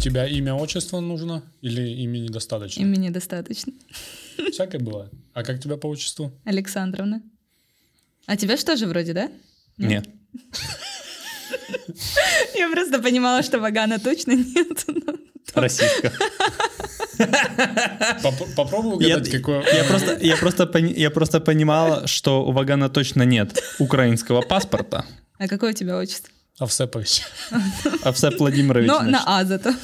тебя имя, отчество нужно или имени достаточно? Имени достаточно. Всякое бывает. А как тебя по отчеству? Александровна. А тебя что же вроде, да? Нет. Я просто понимала, что Вагана точно нет. но- Российская. Поп- Попробуй Я, угадать, какое... я просто, я, просто, я просто понимал, что у Вагана точно нет украинского паспорта. А какое у тебя отчество? Авсепович. Овсеп Владимирович. Но значит. на А зато.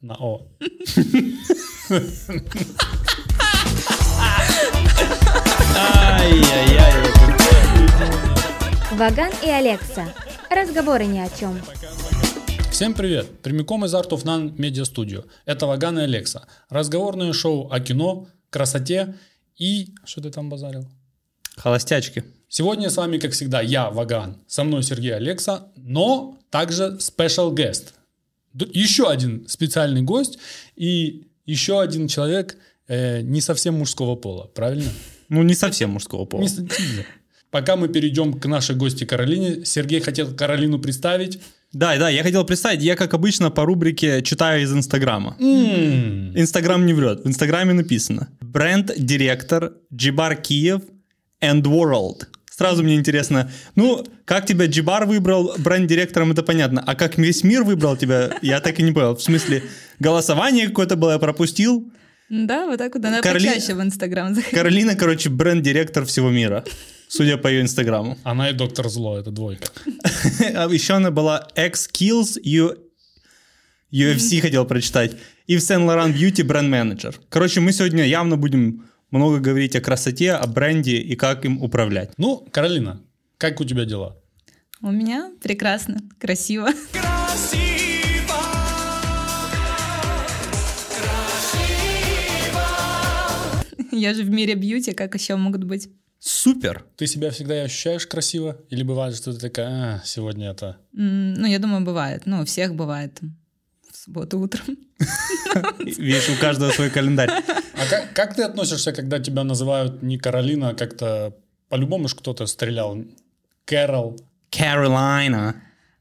На О. Ай-яй-яй. Ваган и Алекса. Разговоры ни о чем. Всем привет! Прямиком из Art of None Media Studio. Это Ваган и Алекса. Разговорное шоу о кино, красоте и... Что ты там базарил? Холостячки. Сегодня с вами, как всегда, я, Ваган. Со мной Сергей Алекса, но также special guest. Еще один специальный гость и еще один человек э, не совсем мужского пола, правильно? Ну, не совсем мужского пола. Не Пока мы перейдем к нашей гости Каролине, Сергей хотел Каролину представить. Да, да, я хотел представить, я, как обычно, по рубрике читаю из Инстаграма. Инстаграм не врет. В Инстаграме написано. Бренд-директор Джибар Киев and World. Сразу мне интересно, ну, как тебя Джибар выбрал бренд-директором, это понятно. А как весь мир выбрал тебя, я так и не понял. В смысле, голосование какое-то было, я пропустил. Да, вот так вот. Она Кароли- почаще в Инстаграм заходит. Каролина, короче, бренд-директор всего мира. Судя по ее инстаграму. Она и доктор Зло, это двойка. А еще она была X-Kills. UFC хотел прочитать. И в Saint Laurent Beauty бренд-менеджер. Короче, мы сегодня явно будем много говорить о красоте, о бренде и как им управлять. Ну, Каролина, как у тебя дела? У меня прекрасно, красиво. Я же в мире бьюти, как еще могут быть? Супер! Ты себя всегда и ощущаешь красиво? Или бывает, что ты такая, а, сегодня это... Ну, я думаю, бывает. Ну, у всех бывает. Субботу утром. Видишь, у каждого свой календарь. А как, как ты относишься, когда тебя называют не Каролина, а как-то... По-любому ж кто-то стрелял. Кэрол. Carolina.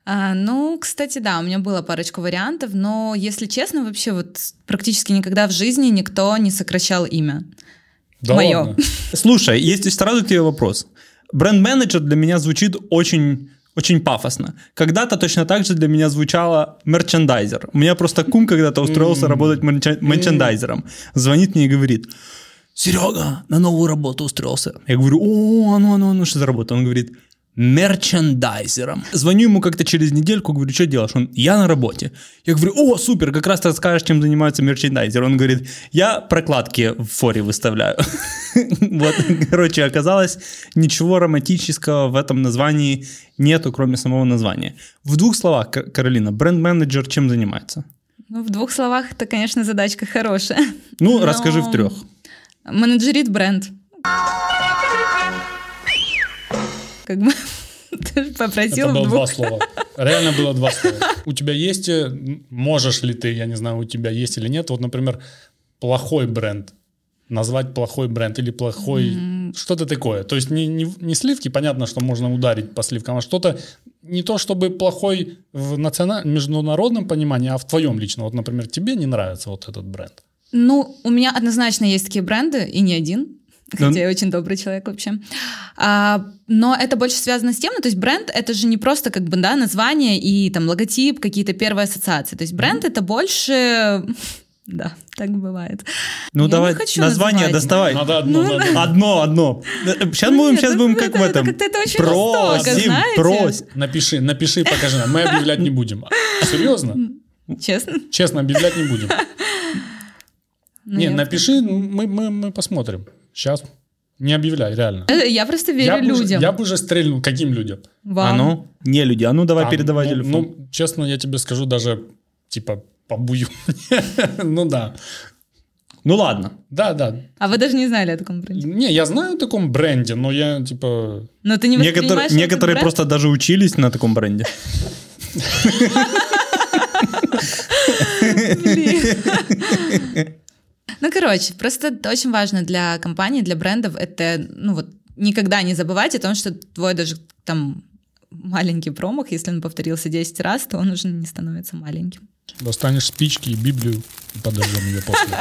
А, ну, кстати, да, у меня было парочку вариантов, но, если честно, вообще вот практически никогда в жизни никто не сокращал имя. Да Моё. ладно? Слушай, есть сразу к тебе вопрос. Бренд-менеджер для меня звучит очень очень пафосно. Когда-то точно так же для меня звучало мерчендайзер. У меня просто кум когда-то устроился работать мерча- мерчендайзером. Звонит мне и говорит, Серега, на новую работу устроился. Я говорю, о, ну, ну, а ну, что за работа? Он говорит, мерчендайзером. Звоню ему как-то через недельку, говорю, что делаешь? Он, я на работе. Я говорю, о, супер, как раз ты расскажешь, чем занимается мерчендайзер. Он говорит, я прокладки в форе выставляю. Вот, короче, оказалось, ничего романтического в этом названии нету, кроме самого названия. В двух словах, Каролина, бренд-менеджер чем занимается? Ну, в двух словах, это, конечно, задачка хорошая. Ну, расскажи в трех. Менеджерит бренд. Как бы попросил Это было два слова. Реально было два слова. У тебя есть, э, можешь ли ты, я не знаю, у тебя есть или нет, вот, например, плохой бренд, назвать плохой бренд или плохой, что-то такое. То есть не, не, не сливки, понятно, что можно ударить по сливкам, а что-то не то чтобы плохой в националь... международном понимании, а в твоем лично. Вот, например, тебе не нравится вот этот бренд. Ну, у меня однозначно есть такие бренды, и не один. Да. Хотя я очень добрый человек вообще. А, но это больше связано с тем, ну, то есть бренд это же не просто как бы, да, название и там логотип, какие-то первые ассоциации. То есть бренд это больше... Да, так бывает. Ну, Я не давай хочу название называть. доставай. Надо одно, надо- Одно, одно. Сейчас Ну будем, нет, сейчас это- будем как это- в это этом. как-то это очень жестоко, Просим, знаете? прось. Напиши, напиши, покажи нам. Мы объявлять не будем. Серьезно? Честно? Честно, объявлять не будем. Ну, Не, напиши, мы, мы, мы посмотрим. Сейчас. Не объявляй, реально. Э, Я просто верю Я бы, уже, людям. я бы уже стрельнул. Каким людям? Вам. А ну, не люди, а ну давай А, передавай ну, телефон. Ну, честно, я тебе скажу, даже типа побую. ну да. Ну ладно. Да, да. А вы даже не знали о таком бренде? Не, я знаю о таком бренде, но я типа... Но ты не этот некоторые бренд? просто даже учились на таком бренде. Ну, короче, просто очень важно для компаний, для брендов, это, ну вот, никогда не забывать о том, что твой даже там маленький промах, если он повторился 10 раз, то он уже не становится маленьким. Достанешь спички и Библию и подожжем ее после.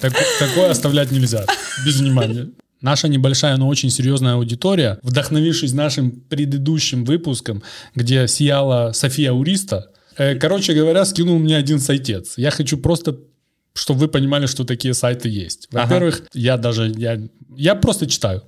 Так- Такое оставлять нельзя, без внимания. Наша небольшая, но очень серьезная аудитория, вдохновившись нашим предыдущим выпуском, где сияла София Уриста, э, короче говоря, скинул мне один сайтец. Я хочу просто чтобы вы понимали, что такие сайты есть. Во-первых, я даже, я, я просто читаю.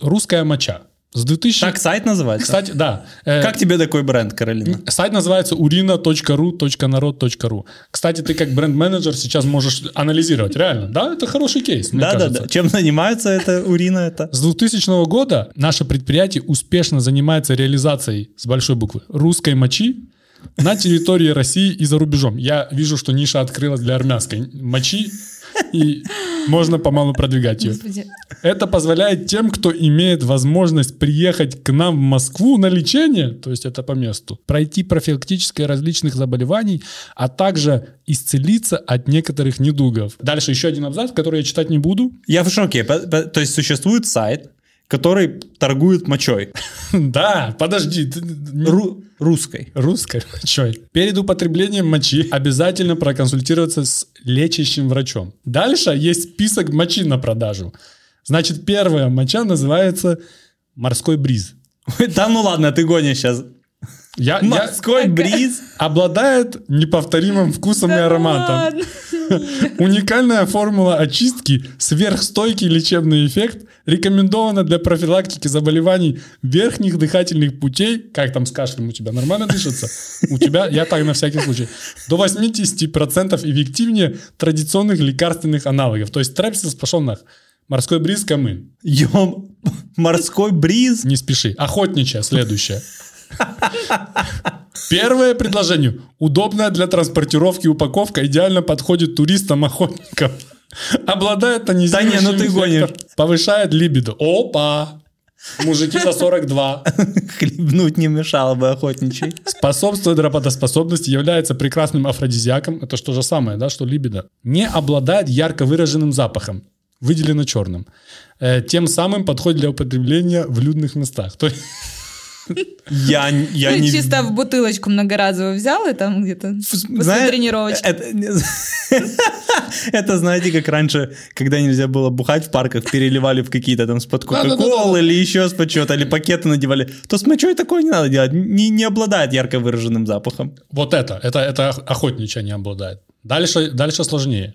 Русская моча. С 2000... Так сайт называется? Кстати, да. Э, Как тебе такой бренд, Каролина? Сайт называется urina.ru.народ.ру. Кстати, ты как бренд-менеджер сейчас можешь анализировать. Реально, да? Это хороший кейс, Да, да, да. Чем занимается это урина? Это? С 2000 года наше предприятие успешно занимается реализацией с большой буквы русской мочи на территории России и за рубежом. Я вижу, что ниша открылась для армянской мочи, и можно помалу продвигать ее. Господи. Это позволяет тем, кто имеет возможность приехать к нам в Москву на лечение, то есть это по месту, пройти профилактическое различных заболеваний, а также исцелиться от некоторых недугов. Дальше еще один абзац, который я читать не буду. Я в шоке. То есть существует сайт, который торгует мочой. Да, подожди. ты Ру- русской. Русской мочой. Перед употреблением мочи обязательно проконсультироваться с лечащим врачом. Дальше есть список мочи на продажу. Значит, первая моча называется морской бриз. Да ну ладно, ты гонишь сейчас. Я, я- Морской бриз. обладает неповторимым вкусом и Да ароматом. ладно. Уникальная формула очистки, сверхстойкий лечебный эффект, рекомендована для профилактики заболеваний верхних дыхательных путей. Как там с кашлем у тебя? Нормально дышится? У тебя, я так на всякий случай, до 80% эффективнее традиционных лекарственных аналогов. То есть трепсис пошел нах. Морской бриз, камын. Ем, морской бриз. Не спеши. Охотничья следующая. Первое предложение. Удобная для транспортировки упаковка идеально подходит туристам-охотникам. Обладает тонизирующим Да не, ну ты гонишь. Повышает либидо. Опа! Мужики за 42. Хлебнуть не мешало бы охотничий. Способствует работоспособности, является прекрасным афродизиаком. Это что же самое, да, что либидо. Не обладает ярко выраженным запахом. Выделено черным. Э, Тем самым подходит для употребления в людных местах. То есть Я, я Ну, не... чисто в бутылочку многоразово взял и там где-то после Знаешь, тренировочки. Это, это, знаете, как раньше, когда нельзя было бухать в парках, переливали в какие-то там с-под кока-колы или еще с-под чего-то, или пакеты надевали, то с мочой такое не надо делать, не, не обладает ярко выраженным запахом. Вот это, это, это ох- охотничья не обладает. Дальше, дальше сложнее.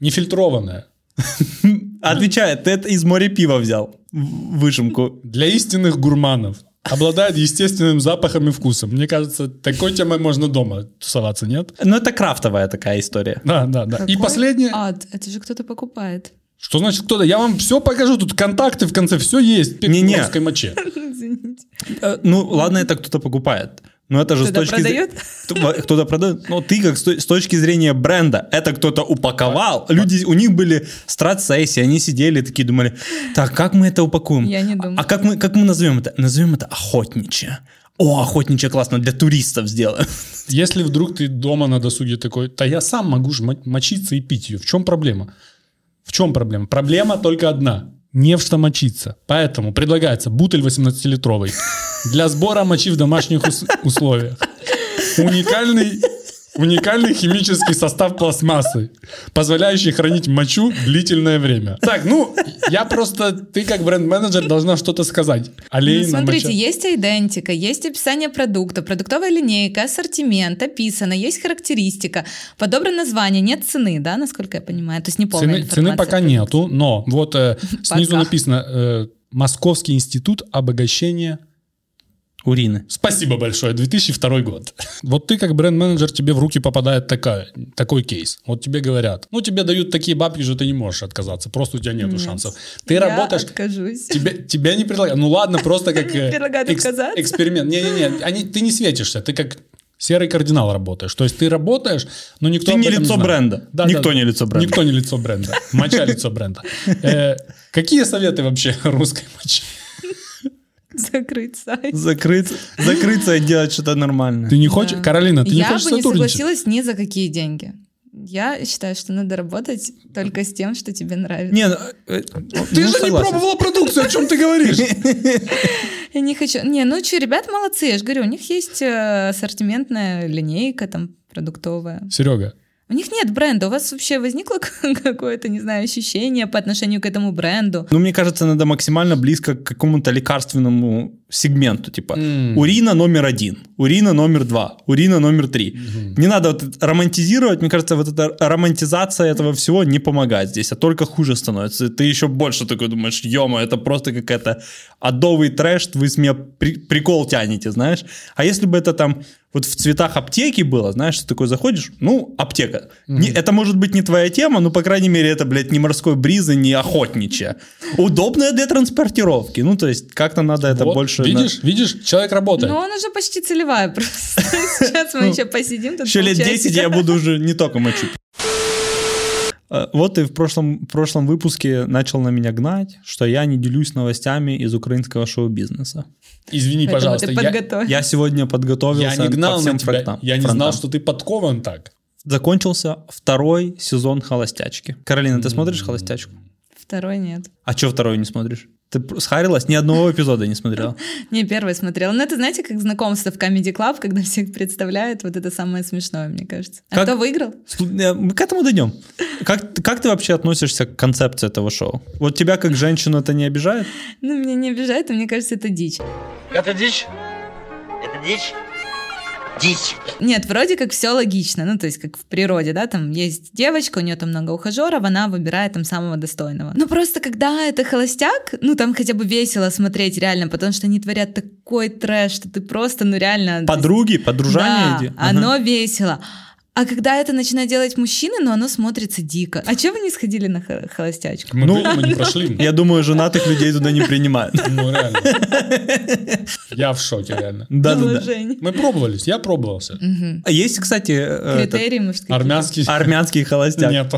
Нефильтрованная. Отвечает, ты это из моря пива взял, выжимку. Для истинных гурманов. Обладает естественным запахом и вкусом. Мне кажется, такой темой можно дома тусоваться, нет? Но это крафтовая такая история. Да, да, да. И Какой последнее. Ад, это же кто-то покупает. Что значит кто-то? Я вам все покажу. Тут контакты в конце. Все есть. Не-не. моче. Извините. Э, Ну, ладно, это кто-то покупает. Но это же с Кто-то точки зрения... Кто-то продает. Но ты как с то- с точки зрения бренда, это кто-то упаковал. Люди, у них были страт-сессии, они сидели такие, думали, так, как мы это упакуем? Я не думаю. А как мы, как мы назовем это? Назовем это охотничье. О, охотничье классно, для туристов сделаем. Если вдруг ты дома на досуге такой, то я сам могу же мо- мочиться и пить ее. В чем проблема? В чем проблема? Проблема только одна. Не в что. Поэтому предлагается бутыль 18-литровый для сбора мочи в домашних ус- условиях. Уникальный, уникальный химический состав пластмассы, позволяющий хранить мочу длительное время. Так, ну, я просто, ты как бренд-менеджер должна что-то сказать. Ну, Олейна смотрите, моча. есть идентика, есть описание продукта, продуктовая линейка, ассортимент, описано, есть характеристика, подобрано название, нет цены, да, насколько я понимаю? То есть не полная Цены, цены пока нету, но вот э, снизу Пока. написано э, Московский институт обогащения. Урины. Спасибо большое, 2002 год. Вот ты как бренд-менеджер, тебе в руки попадает такая, такой кейс. Вот тебе говорят, ну тебе дают такие бабки, что ты не можешь отказаться, просто у тебя нету Нет. шансов. Ты Я работаешь, откажусь. Тебе, тебя не предлагают. Ну ладно, просто как э, Предлагают отказаться? эксперимент. Не-не-не, они- ты не светишься, ты как серый кардинал работаешь. То есть ты работаешь, но никто Ты не лицо бренда. Да, Никто да. не лицо бренда. Никто не лицо бренда. Моча лицо бренда. Э, Какие советы вообще русской мочи? Закрыть сайт. Закрыться, закрыться и делать что-то нормальное. Ты не хочешь, Каролина, ты не Я хочешь бы не согласилась ни за какие деньги. Я считаю, что надо работать только с тем, что тебе нравится. Не, ну, э, Ты ну, же не согласен. пробовала продукцию, о чем ты говоришь? Я не хочу. Не, ну что, ребят молодцы, я же говорю, у них есть э, ассортиментная линейка там продуктовая. Серега, У них нет бренда. У вас вообще возникло какое-то, не знаю, ощущение по отношению к этому бренду? Ну, мне кажется, надо максимально близко к какому-то лекарственному сегменту. Типа, М. урина номер один, урина номер два, урина номер три. Не надо вот романтизировать. Мне кажется, вот эта романтизация этого всего не помогает здесь, а только хуже становится. Ты еще больше такой думаешь, ё это просто какая-то адовый трэш, вы с меня при- прикол тянете, знаешь. А если бы это там вот в цветах аптеки было, знаешь, ты такой заходишь, ну, аптека. Не- это может быть не твоя тема, но, по крайней мере, это, блядь, не морской бриз и не охотничья. Удобная для транспортировки. Ну, то есть, как-то надо это вот, больше... на- видишь, видишь, человек работает. Ну, он уже почти целевая просто. Сейчас мы еще посидим тут Еще лет полчасика. 10 я буду уже не только мочить. Э, Вот ты в прошлом, в прошлом выпуске начал на меня гнать, что я не делюсь новостями из украинского шоу-бизнеса. Извини, Поэтому пожалуйста, ты я, подготовь. Я сегодня подготовился я не гнал по всем на тебя, фронтам. я не фронтам. знал, что ты подкован так. Закончился второй сезон «Холостячки». Каролина, ты смотришь «Холостячку»? Второй нет. А что второй не смотришь? Ты схарилась? Ни одного эпизода не смотрела. Не, первый смотрела. Ну, это, знаете, как знакомство в Comedy Club, когда всех представляют. Вот это самое смешное, мне кажется. А Как- кто выиграл? Э, Мы к этому дойдем. Как, как ты вообще относишься к концепции этого шоу? Вот тебя как женщину это не обижает? Ну, меня не обижает, и мне кажется, это дичь. Это дичь? Это дичь? Дичь. Нет, вроде как все логично, ну, то есть как в природе, да, там есть девочка, у нее там много ухажеров, она выбирает там самого достойного. Но просто когда это холостяк, ну, там хотя бы весело смотреть реально, потому что они творят такой трэш, что ты просто, ну, реально... то есть- Подруги, подружание Да? Ага. оно весело. А когда это начинает делать мужчины, ну, оно смотрится дико. А чего вы не сходили на хо- холостячку? Мы, Ну, мы не прошли. Я думаю, женатых людей туда не принимают. Ну, реально. Я в шоке, реально. Да-да-да. Положение. Мы пробовались, я пробовался. А Есть, кстати, э, Критерии, может? Армянский армянский холостяк. нет.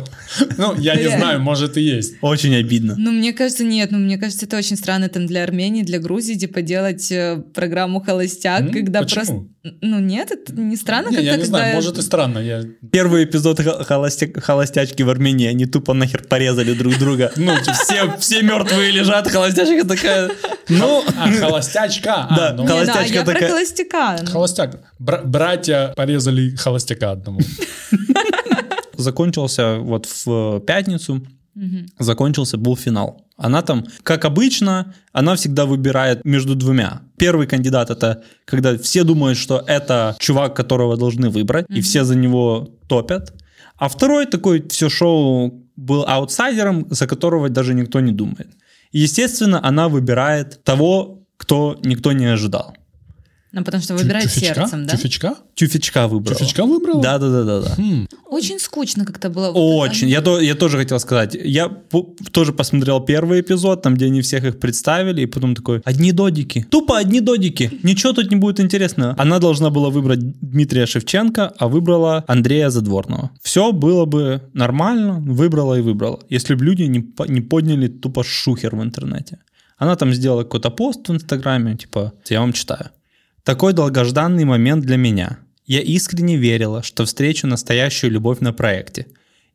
Ну, я не знаю, может и есть. Очень обидно. Ну, мне кажется, нет. Ну, мне кажется, это очень странно там для Армении, для Грузии, типа, делать э, программу «Холостяк», когда Почему? просто... Ну, нет, это не странно я не знаю, когда- может и странно. Я... Первый эпизод хо- холостя- холостячки в Армении, они тупо нахер порезали друг друга. Ну, типа, Все, все мертвые лежат, холостячка такая, ну... а, холостячка. А, Да, ну, Не, ну, а холостячка я про такая- холостяка. ну. Холостяк. Бра- братья порезали холостяка одному. Закончился вот в пятницу, Закончился, был финал. Она там, как обычно, она всегда выбирает между двумя. Первый кандидат это когда все думают, что это чувак, которого должны выбрать, и все за него топят. А второй такой все шоу был аутсайдером, за которого даже никто не думает. И, естественно, она выбирает того, кто никто не ожидал. Ну, потому что выбирает Тюфячка? сердцем, да? Тюфячка? Тюфячка выбрала. Тюфячка выбрала? Да, да, да, да, да. Хм. Очень скучно как-то было. Очень. Я, то- я тоже хотел сказать. Я по- тоже посмотрел первый эпизод, там, где они всех их представили, и потом такой, одни додики. Тупо одни додики. Ничего тут не будет интересного. Она должна была выбрать Дмитрия Шевченко, а выбрала Андрея Задворного. Все было бы нормально, выбрала и выбрала. Если бы люди не, не подняли тупо шухер в интернете. Она там сделала какой-то пост в Инстаграме, типа, я вам читаю. Такой долгожданный момент для меня. Я искренне верила, что встречу настоящую любовь на проекте.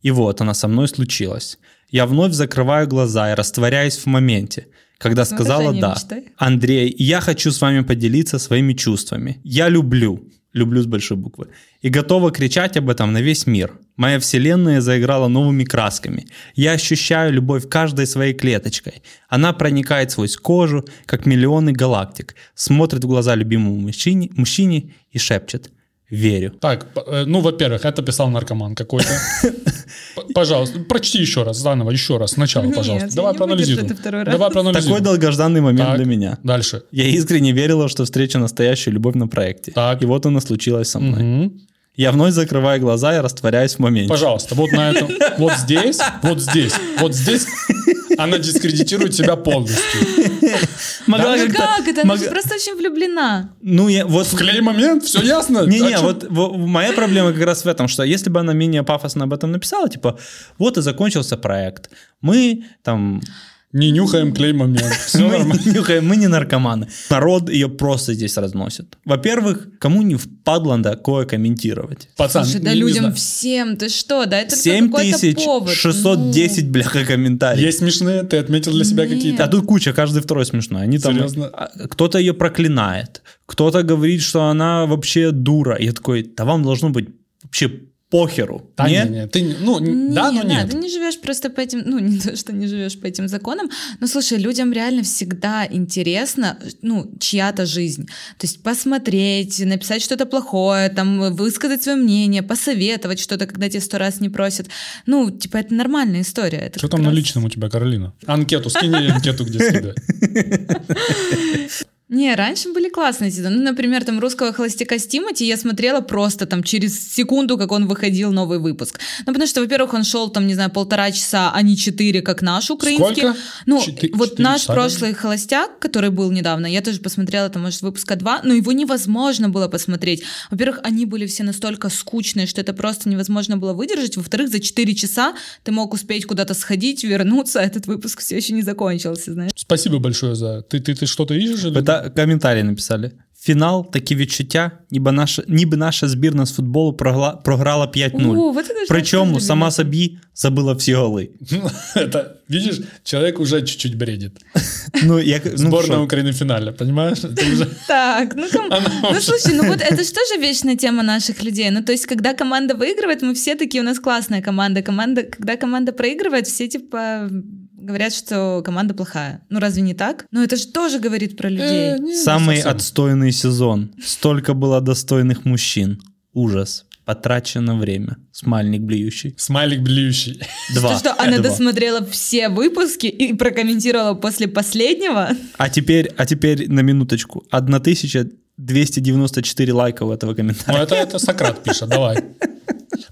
И вот она со мной случилась. Я вновь закрываю глаза и растворяюсь в моменте, когда С сказала «да». мечтай. Андрей, я хочу с вами поделиться своими чувствами. Я люблю, люблю с большой буквы, и готова кричать об этом на весь мир. Моя вселенная заиграла новыми красками. Я ощущаю любовь каждой своей клеточкой. Она проникает сквозь кожу, как миллионы галактик, смотрит в глаза любимому мужчине, мужчине и шепчет «Верю». Так, э, ну, во-первых, это писал наркоман какой-то. Пожалуйста, прочти еще раз, заново, еще раз, сначала, пожалуйста. Давай проанализируем. Давай проанализируем. Такой долгожданный момент Так, для меня. Дальше. Я искренне верила, что встреча настоящую любовь на проекте. Так. И вот она случилась со мной. Я вновь закрываю глаза и растворяюсь в моменте. Пожалуйста, вот на этом, вот здесь, вот здесь, вот здесь она дискредитирует себя полностью. Могла Ну как-то- как это? Она мог- же просто очень влюблена. Ну, я вот... Вклей момент, все ясно? Не-не, А вот во- моя проблема как раз в этом, что если бы она менее пафосно об этом написала, типа, вот и закончился проект, мы там Не нюхаем клей момент. Все Мы нормально. не нюхаем, мы не наркоманы. Народ ее просто здесь разносит. Во-первых, кому не впадло такое комментировать? Пацан, Слушай, да людям всем, ты что, да это всё какой-то повод. 7610, Ну, бляха, комментариев. Есть смешные, ты отметил для себя Нет. какие-то? А тут куча, каждый второй смешной. Они там, Серьезно? а, кто-то ее проклинает, кто-то говорит, что она вообще дура. Я такой, да вам должно быть вообще похеру. Да, Нет? не, не, ты, не- ну, н- да, но Не, нет. ты не живешь просто по этим, ну, не то, что не живешь по этим законам, но слушай, людям реально всегда интересно, ну, чья-то жизнь. То есть посмотреть, написать что-то плохое, там, высказать свое мнение, посоветовать что-то, когда тебе сто раз не просят. Ну, типа, это нормальная история. Это Что там на раз- личном у тебя, Каролина? Анкету, скинь анкету, где скидывать. Не, раньше были классные сезоны. Ну, например, там «Русского холостяка» с Тимати я смотрела просто там через секунду, как он выходил новый выпуск. Ну, потому что, во-первых, он шел там, не знаю, полтора часа, а не четыре, как наш украинский. Сколько? Ну, Четы- вот четыре наш часа, прошлый холостяк, который был недавно, я тоже посмотрела, там, может, выпуска два, но его невозможно было посмотреть. Во-первых, они были все настолько скучные, что это просто невозможно было выдержать. Во-вторых, за четыре часа ты мог успеть куда-то сходить, вернуться, а этот выпуск все еще не закончился, знаешь. Спасибо большое за... Ты, ты, ты что-то ищешь? Или... Это коментарі написали. Фінал такі відчуття, ніби наша, ніби наша збірна з футболу прогла, програла 5-0. О, вот это же Причому тоже сама любимый. собі забила всі голи. Это, видишь, человек уже чуть-чуть бредит. Ну, як, ну, Сборная що? Украины в финале, понимаешь? Это уже... Так, ну, ком- Она ну уже- слушай, ну вот это же тоже вечная тема наших людей. Ну то есть, когда команда выигрывает, мы все такие, у нас классная команда. команда когда команда проигрывает, все типа говорят, что команда плохая. Ну разве не так? Ну это же тоже говорит про людей. Э, не, Самый отстойный сезон. Столько было достойных мужчин. Ужас. Потрачено время. Смайлик блюющий. Смайлик блюющий. Два. То, что она Два. досмотрела все выпуски и прокомментировала после последнего. А теперь, а теперь на минуточку. 1294 лайка у этого Ну, комментария. это, это Сократ пишет, давай.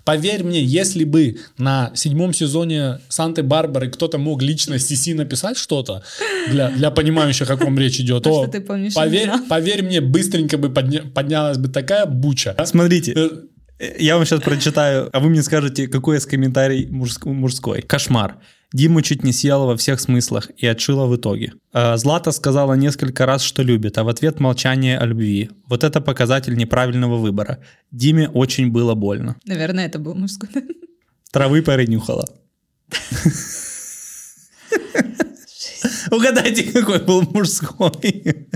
Поверь мне, если бы на седьмом сезоне Санты-Барбары кто-то мог лично Сиси написать что-то для, для понимающих, о ком речь идет, А то что ты помнишь поверь, поверь мне, быстренько бы подня- поднялась бы такая буча. Смотрите, Э, я вам сейчас прочитаю, а вы мне скажете, какой из комментарий мужск- мужской. Кошмар. Диму чуть не съела во всех смыслах и отшила в итоге. А, Злата сказала несколько раз, что любит, а в ответ молчание о любви. Вот это показатель неправильного выбора. Диме очень было больно. Наверное, это был мужской. Травы перенюхала. Угадайте, какой был мужской.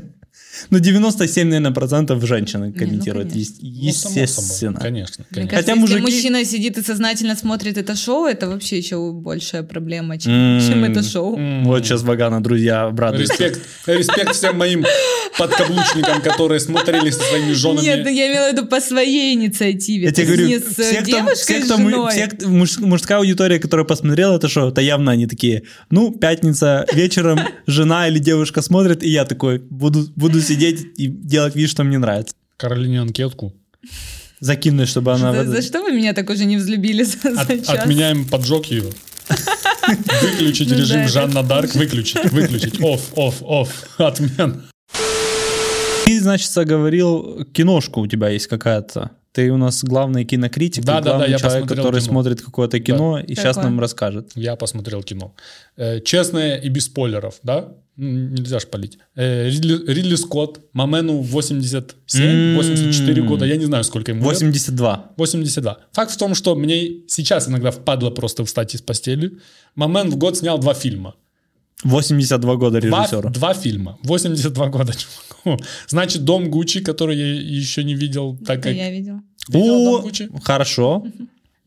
Ну, 97, наверное, процентов женщины комментируют. конечно. Е- ну, само собой, Естественно. Конечно, Мне конечно. кажется, Хотя если мужики- мужчина сидит и сознательно смотрит это шоу, это вообще еще большая проблема, чем, чем это шоу. Вот сейчас Вагана, друзья, обрадуются. Респект, респект всем моим подкаблучникам, которые смотрели со своими женами. Нет, ну я имела в виду по своей инициативе. Я тебе говорю, не с все, кто, девушкой, все, с кто мы- женой. все, кто- муж- мужская аудитория, которая посмотрела это шоу, это явно они такие, ну, пятница вечером жена или девушка смотрит, и я такой буду, буду сидеть и делать вид, что мне нравится. Каролине анкетку. Закинуть, чтобы она... За, за что вы меня так уже не взлюбили за, От- за час? отменяем поджог ее. Выключить Ну да, режим Жанна Дарк, выключить, выключить. Оф, оф, оф. Отмен. Ты, значит, говорил, киношку у тебя есть какая-то. Ты у нас главный кинокритик, Да, да, да, главный я человек, который кино. смотрит какое-то кино и сейчас Какое? нам расскажет. Я посмотрел кино. Э, Честное и без спойлеров, да? Нельзя шпалить. Э, Ридли, Ридли Скотт, Мамену 87, М. 84 года, я не знаю, сколько ему лет. 82. 82. Факт в том, что мне сейчас иногда впадло просто встать из постели. Мамен в год снял два фильма. 82 года Два, режиссера. два фильма. 82 года, чуваку. Значит, «Дом Гуччи», который я еще не видел, так Это как... я. Видела «Дом О, Гуччи»? хорошо.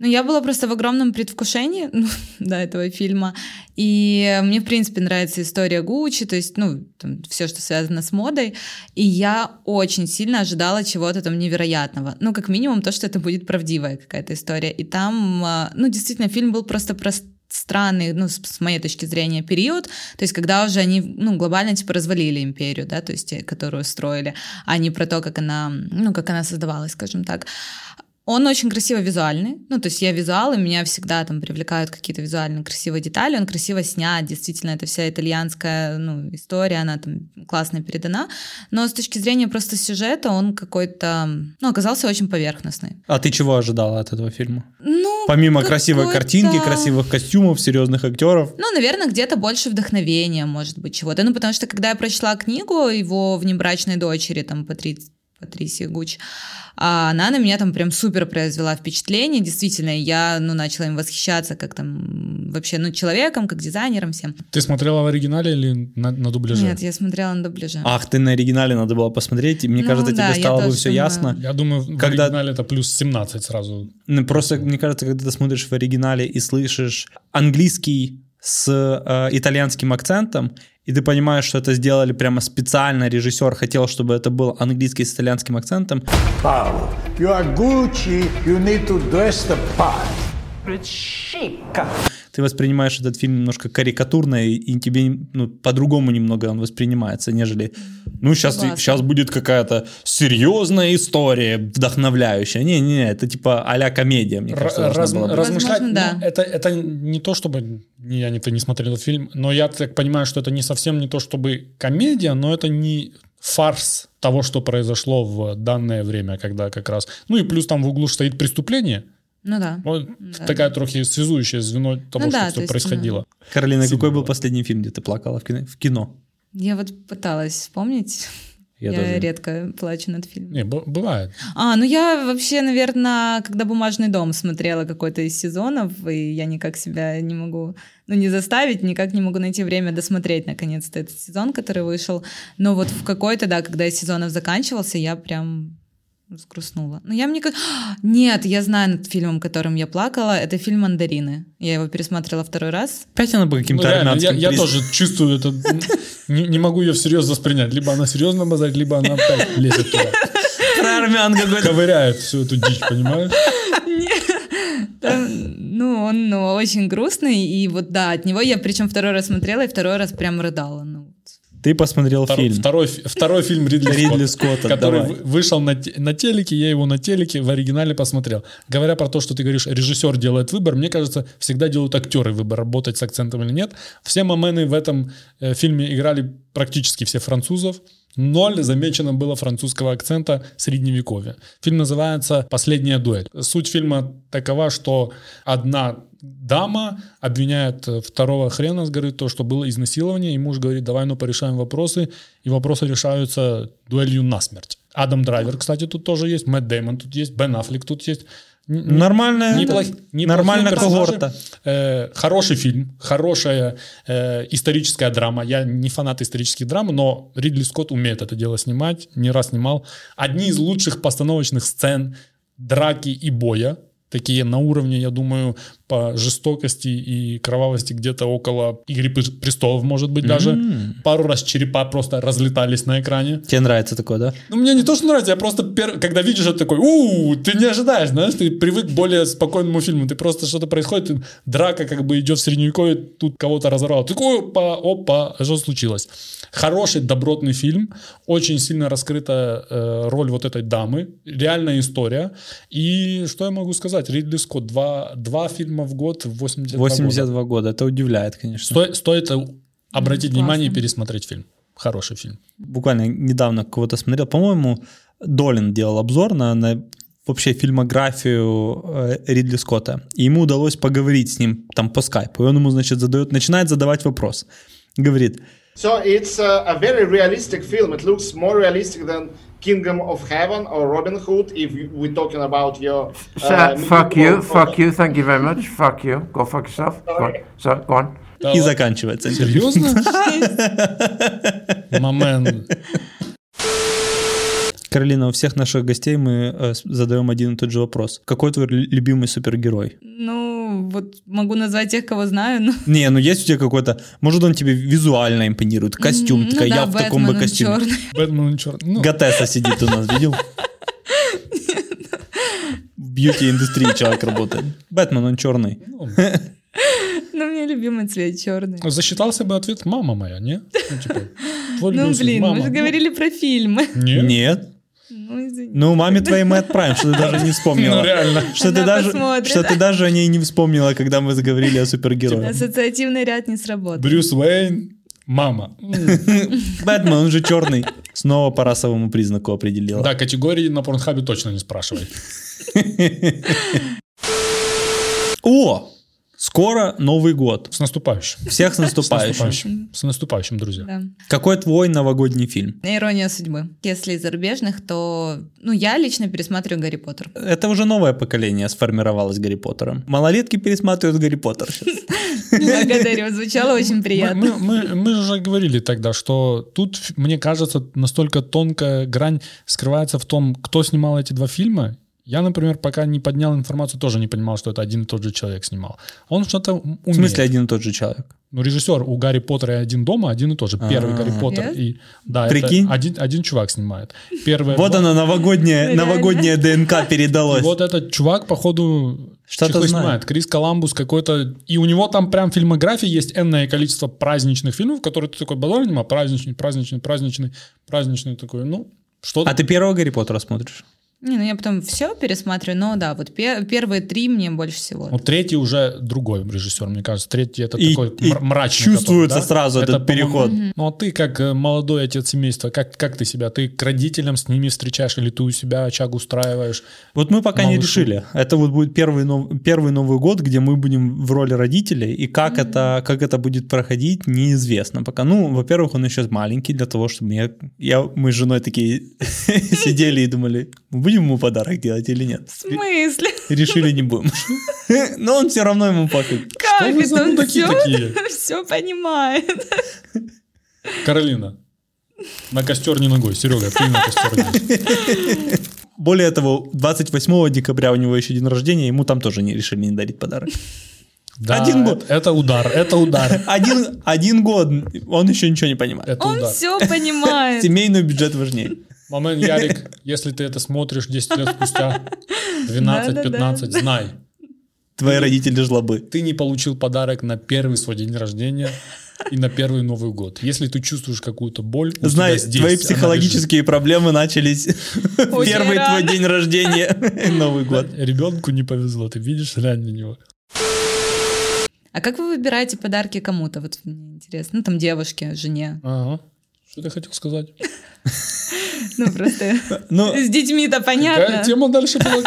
Ну, я была просто в огромном предвкушении ну, до этого фильма. И мне, в принципе, нравится история Гуччи, то есть, ну, все, что связано с модой. И я очень сильно ожидала чего-то там невероятного. Ну, как минимум, то, что это будет правдивая какая-то история. И там, а, ну, действительно, фильм был просто про странный, ну, с, с моей точки зрения, период, то есть когда уже они, ну, глобально, типа, развалили империю, да, то есть, э, которую строили, а не про то, как она, ну, как она создавалась, скажем так. Он очень красиво визуальный. Ну, то есть я визуал, и меня всегда там привлекают какие-то визуально красивые детали. Он красиво снят, действительно, это вся итальянская ну, история, она там классно передана. Но с точки зрения просто сюжета он какой-то, ну, оказался очень поверхностный. А ты чего ожидала от этого фильма? Ну, Помимо красивой картинки, красивых костюмов, серьезных актеров. Ну, наверное, где-то больше вдохновения, может быть, чего-то. Ну, потому что, когда я прочла книгу его «Внебрачной дочери», там, по 30 Патрисия Гуч. А она на меня там прям супер произвела впечатление. Действительно, я, ну, начала им восхищаться как там вообще, ну, человеком, как дизайнером всем. Ты смотрела в оригинале или на, на дубляже? Нет, я смотрела на дубляже. Ах, ты на оригинале надо было посмотреть. Мне ну, кажется, да, тебе стало бы все думаю. ясно. Я думаю, когда... в оригинале это плюс 17 сразу. Ну, просто, мне кажется, когда ты смотришь в оригинале и слышишь английский с э, итальянским акцентом, и ты понимаешь, что это сделали прямо специально, режиссер хотел, чтобы это был английский с итальянским акцентом, Paolo, you are Gucci, you need to dress the part. Ты воспринимаешь этот фильм немножко карикатурно, и, тебе ну, по-другому немного он воспринимается, нежели, ну, сейчас, Согласна. сейчас будет какая-то серьезная история, вдохновляющая. Не-не, это типа а-ля комедия, мне кажется, раз- была размышлять, Возможно, да. ну, это, это не то, чтобы я, ни ты не смотрели фильм, но я так понимаю, что это не совсем не то, чтобы комедия, но это не фарс того, что произошло в данное время, когда как раз... Ну и плюс там в углу стоит преступление, Ну да. вот Да. такая трохи связующее звено того, Ну что да, всё то есть, происходило. Каролина, Сильно какой был последний фильм, где ты плакала в кино? В кино? Я вот пыталась вспомнить. Я Я, тоже. редко плачу над фильмом. Не, б- бывает. А, ну я вообще, наверное, когда «Бумажный дом» смотрела какой-то из сезонов, и я никак себя не могу, ну, не заставить, никак не могу найти время досмотреть, наконец-то, этот сезон, который вышел. Но вот в какой-то, да, когда из сезонов заканчивался, я прям взгрустнула. Ну, я мне как... Нет, я знаю над фильмом, которым я плакала. Это фильм «Мандарины». Я его пересмотрела второй раз. Опять она Ну, каким-то реально, я, я тоже чувствую это. Не, не могу ее всерьез воспринять. Либо она серьезно базарит, либо она опять лезет туда. Про армян какой-то. Ковыряет всю эту дичь, понимаешь? Там, ну, он ну, очень грустный, и вот да, от него я причем второй раз смотрела, и второй раз прям рыдала. Ты посмотрел Втор- фильм. Второй, второй фильм Ридли, Ридли Скотта, Скотта, который давай. вы- вышел на, на телеке, я его на телеке в оригинале посмотрел. Говоря про то, что ты говоришь, режиссер делает выбор, мне кажется, всегда делают актеры выбор, работать с акцентом или нет. Все моменты в этом э, фильме играли практически все французов. Ноль замечено было французского акцента средневековья. Фильм называется «Последняя дуэль». Суть фильма такова, что одна дама обвиняет э, второго хрена с горы то, что было изнасилование, и муж говорит, давай ну порешаем вопросы, и вопросы решаются дуэлью насмерть. Адам Драйвер, кстати, тут тоже есть, Мэтт Дэймон тут есть, Бен Аффлек тут есть. Нормальная, неплох- нормальная когорта. Э, хороший фильм, хорошая э, историческая драма. Я не фанат исторических драм, но Ридли Скотт умеет это дело снимать, не раз снимал. Одни из лучших постановочных сцен драки и боя. Такие на уровне, я думаю, по жестокости и кровавости где-то около «Игры Пр- престолов», может быть, даже. Пару раз черепа просто разлетались на экране. Тебе нравится такое, да? Ну, мне не то, что нравится, я просто, пер- когда видишь это такой, у ты не ожидаешь, знаешь, ты привык к более спокойному фильму, ты просто что-то происходит, драка как бы идет в средневековье, тут кого-то разорвало, ты такой, опа, опа, что случилось? Хороший, добротный фильм, очень сильно раскрыта э, роль вот этой дамы, реальная история, и что я могу сказать, Ридли Скотт, два, два фильма в год, 82 года. 82 года. Это удивляет, конечно. Сто- стоит э, обратить Классно. внимание и пересмотреть фильм. Хороший фильм. Буквально недавно кого-то смотрел. По-моему, Долин делал обзор на, на вообще фильмографию э, Ридли Скотта. И ему удалось поговорить с ним там по скайпу. И он ему, значит, задает, начинает задавать вопрос. Говорит, So it's uh, a very realistic film. It looks more realistic than Kingdom of Heaven or Robin Hood. If you- we're talking about your uh, Shut, fuck you, fuck you, thank you very much, fuck you, go fuck yourself. Go on. So, go on. и заканчивается. Серьезно? Момент. Каролина, у всех наших гостей мы э, задаем один и тот же вопрос. Какой твой лю- любимый супергерой? ну, вот могу назвать тех, кого знаю, но... Не, ну есть у тебя какой-то... Может, он тебе визуально импонирует? Костюм. Ну такая, да, я в таком бы Бэтмен, костюме. чёрный. Бэтмен черт. Ну, Гатеса сидит у нас, видел? В бьюти-индустрии человек работает. Бэтмен, он черный. Ну, у меня любимый цвет черный. засчитался бы ответ «мама моя», не? Ну, типа, Ну, блин, мама. мы же Ну, говорили про фильмы. Нет. Ну, извини. Ну, маме твоей мы отправим, что ты даже не вспомнила. Ну, реально. Что ты, даже, посмотрит. что ты даже о ней не вспомнила, когда мы заговорили о супергероях. Ассоциативный ряд не сработал. Брюс Уэйн, мама. Бэтмен, он же черный. Снова по расовому признаку определила. Да, категории на порнхабе точно не спрашивай. О! Скоро Новый год. С наступающим. Всех с С наступающим. наступающим. С наступающим, друзья. Да. Какой твой новогодний фильм? Ирония судьбы. Если из зарубежных, то... Ну, я лично пересматриваю Гарри Поттер. Это уже новое поколение сформировалось Гарри Поттером. Малолетки пересматривают Гарри Поттер сейчас. Благодарю, звучало очень приятно. мы, мы- мы же уже говорили тогда, что тут, мне кажется, настолько тонкая грань скрывается в том, кто снимал эти два фильма. Я, например, пока не поднял информацию, тоже не понимал, что это один и тот же человек снимал. Он что-то ум- В умеет. смысле один и тот же человек? Ну, режиссер у Гарри Поттера и один дома, один и тот же. Первый А. Гарри Поттер. Yes? И, да, Прикинь. это один, один чувак снимает. Первый Вот она, новогодняя, новогодняя ДНК И передалось. вот этот чувак, походу, Что-то знает. снимает. Крис Коламбус какой-то... И у него там прям фильмографии есть энное количество праздничных фильмов, которые ты такой базар праздничный, праздничный, праздничный, праздничный такой, ну, что-то... А ты первого Гарри Поттера смотришь? Не, ну я потом все пересматриваю, но да, вот пе- первые три мне больше всего. Ну, третий уже другой режиссер, мне кажется. Третий это И- такой и мр- мрачный. чувствуется который, да? сразу этот по-моему, переход. Ну, а ты как э, молодой отец семейства, как, как ты себя? Ты к родителям с ними встречаешь или ты у себя очаг устраиваешь? Вот мы пока не Малышу. решили. Это вот будет первый, нов- первый Новый год, где мы будем в роли родителей, и как, это, как это будет проходить, неизвестно пока. Ну, во-первых, он еще маленький для того, чтобы я, я, мы с женой такие сидели и думали, будем ему подарок делать или нет. В смысле? Решили, не будем. Но он все равно ему пофиг. Как это он все, такие? все понимает? Каролина, на костер не ногой. Серега, ты на костер не. Более того, 28 декабря у него еще день рождения, ему там тоже не решили не дарить подарок. Да, Один год. Это, это удар, это удар. Один, один год, он еще ничего не понимает. Это Он удар. все понимает. Семейный бюджет важнее. Момент, Ярик, если ты это смотришь 10 лет спустя, 12-15, Да-да-да. знай, Твои родители жлобы. ты не получил подарок на первый свой день рождения и на первый Новый год. Если ты чувствуешь какую-то боль, у тебя здесь твои психологические проблемы начались в первый твой день рождения, Новый год. Ребенку не повезло, ты видишь, на него. А как вы выбираете подарки кому-то? Вот мне интересно. Ну, там девушке, жене. Ага. Что ты хотел сказать? Ну, просто Ну, с детьми-то Какая понятно. тема дальше была?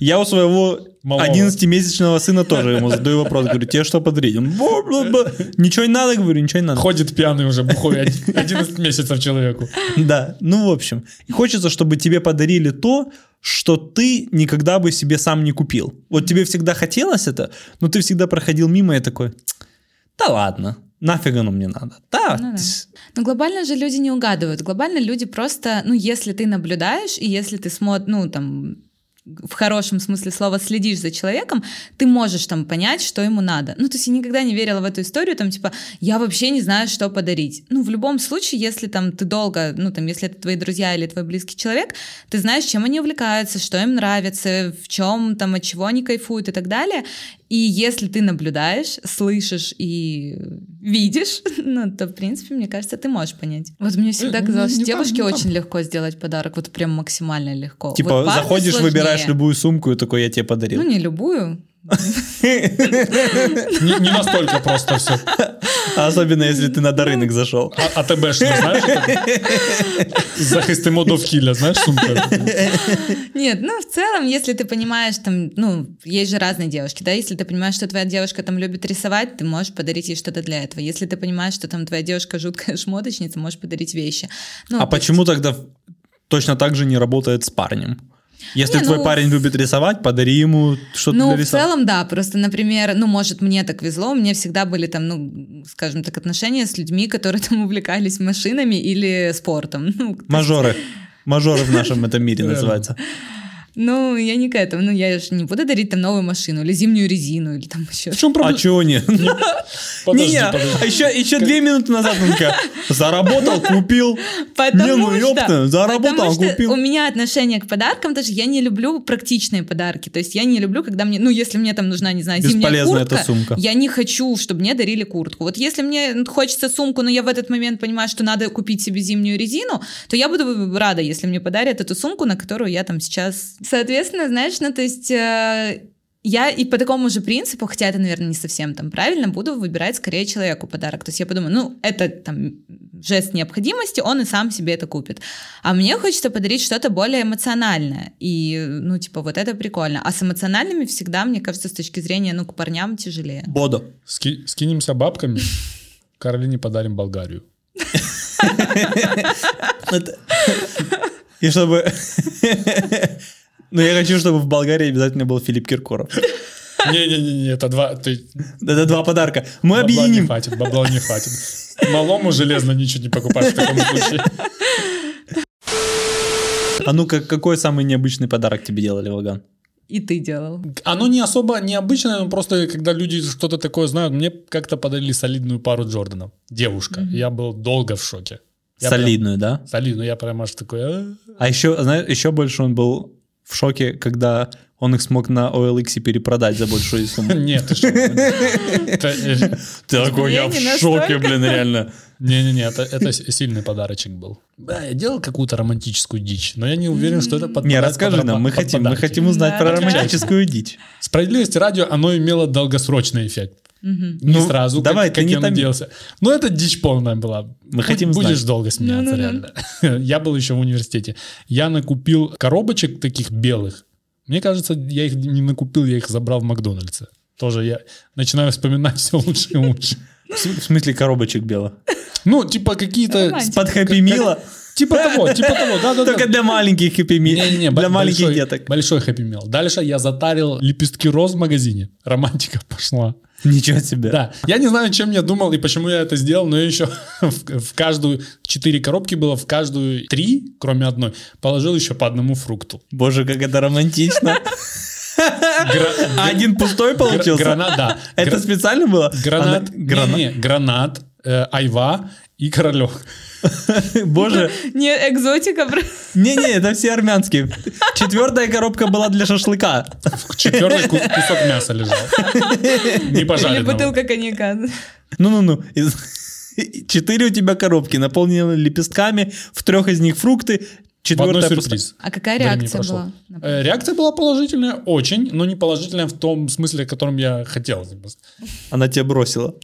я у своего Малого. 11-месячного сына тоже ему задаю вопрос, говорю, тебе что подарить? Он, «Бла-бла-бла». Ничего не надо, говорю, ничего не надо. Ходит пьяный уже, бухой, один- 11 месяцев человеку. Да, ну, в общем. И хочется, чтобы тебе подарили то, что ты никогда бы себе сам не купил. Вот тебе всегда хотелось это, но ты всегда проходил мимо и такой, да ладно, нафиг оно мне надо. Да, Ну да. Но глобально же люди не угадывают. Глобально люди просто, ну, если ты наблюдаешь, и если ты смотришь, ну, там, в хорошем смысле слова следишь за человеком, ты можешь там понять, что ему надо. Ну, то есть я никогда не верила в эту историю, там, типа, я вообще не знаю, что подарить. Ну, в любом случае, если там ты долго, ну, там, если это твои друзья или твой близкий человек, ты знаешь, чем они увлекаются, что им нравится, в чем, там, от чего они кайфуют и так далее. И если ты наблюдаешь, слышишь и видишь, ну, то, в принципе, мне кажется, ты можешь понять. Вот мне всегда не- казалось, что девушке очень легко сделать подарок, вот прям максимально легко. Типа Вот заходишь, сложнее. выбираешь любую сумку и такой, я тебе подарил. Ну, не любую. Не, не настолько просто все. Особенно, если ты на рынок зашел. А, АТБшную, знаешь? это? Захисти модов киля, знаешь, сумка? Нет, ну, в целом, если ты понимаешь, там, ну, есть же разные девушки, да, если ты понимаешь, что твоя девушка там любит рисовать, ты можешь подарить ей что-то для этого. Если ты понимаешь, что там твоя девушка жуткая шмоточница, можешь подарить вещи. Ну, А то есть- почему тогда точно так же не работает с парнем? Если Не, твой ну, парень любит рисовать, подари ему что-то Ну, для в целом, да. Просто, например, ну, может, мне так везло, у меня всегда были там, ну, скажем так, отношения с людьми, которые там увлекались машинами или спортом. Ну, Мажоры. Мажоры в нашем этом мире называется. Ну, я не к этому. Ну, я же не буду дарить там новую машину или зимнюю резину или там еще. В чем А проблема? чего нет? Подожди, Не, подожди. а еще, еще две минуты назад он заработал, купил. Потому Не, ну, что, ёпта, заработал, потому что купил. у меня отношение к подаркам тоже, я не люблю практичные подарки. То есть я не люблю, когда мне, ну, если мне там нужна, не знаю, зимняя Бесполезная куртка, эта сумка. я не хочу, чтобы мне дарили куртку. Вот если мне хочется сумку, но я в этот момент понимаю, что надо купить себе зимнюю резину, то я буду рада, если мне подарят эту сумку, на которую я там сейчас... Соответственно, знаешь, ну, то есть... э, я и по такому же принципу, хотя это, наверное, не совсем там правильно, буду выбирать скорее человеку подарок. То есть я подумаю, ну, это там жест необходимости, он и сам себе это купит. А мне хочется подарить что-то более эмоциональное. И, ну, типа, вот это прикольно. А с эмоциональными всегда, мне кажется, с точки зрения, ну, к парням тяжелее. Бодо. Ски- скинемся бабками, Каролине подарим Болгарию. И чтобы... Ну, я хочу, чтобы в Болгарии обязательно был Филипп Киркоров. Не-не-не, это два... Ты, Это два подарка. Мы бабла не объединим. хватит, бабла не хватит. Малому железно ничего не покупаешь в таком случае. А ну-ка, какой самый необычный подарок тебе делали, Ваган? И ты делал. Оно не особо необычное, но просто когда люди что-то такое знают, мне как-то подарили солидную пару Джорданов. Девушка. Я был долго в шоке. Я прям- Солидную, да? солидную. Я прям аж такой... «А». А еще, знаешь, еще больше он был в шоке, когда он их смог на OLX перепродать за большую сумму. Нет, ты что? Это, э, Такой я в шоке, блин, реально. Не-не-не, это, сильный подарочек был. Да, я делал какую-то романтическую дичь, но я не уверен, что это подпадает Не, расскажи нам, мы под хотим, мы хотим узнать Да, про романтическую дичь. Справедливости радио, оно имело долгосрочный эффект. Не Ну, сразу, давай, как, ты как не я томи. надеялся. Но это дичь полная была. Мы хотим Будешь знать. долго смеяться, реально. Я был еще в университете. Я накупил коробочек таких белых. Мне кажется, я их не накупил, я их забрал в Макдональдсе. Тоже я начинаю вспоминать все лучше и лучше. В с- смысле коробочек белых? Ну, типа какие-то... Романтика. Под хэппи мила? Типа того, типа того, да-да-да. Только для маленьких хэппи мил. Не-не-не, Для б- маленьких деток. Большой хэппи мил. Дальше я затарил лепестки роз в магазине. Романтика пошла. Ничего себе. Да. Я не знаю, чем я думал и почему я это сделал, но я еще в, в каждую... Четыре коробки было, в каждую три, кроме одной, положил еще по одному фрукту. Боже, как это романтично. Гра- А один пустой получился? Гранат, да. Это специально было? Гранат, гранат, э, айва и королек. Боже. Не экзотика, Не-не, это все армянские. Четвертая коробка была для шашлыка. Четвертый ку- кусок мяса лежал. Не или пожаренного. бутылка коньяка. Ну-ну-ну. Четыре у тебя коробки, наполнены лепестками, в трех из них фрукты, четвертая сюрприз. А какая реакция была? Э, Реакция была положительная, очень, но не положительная в том смысле, в котором я хотел. Она тебя бросила.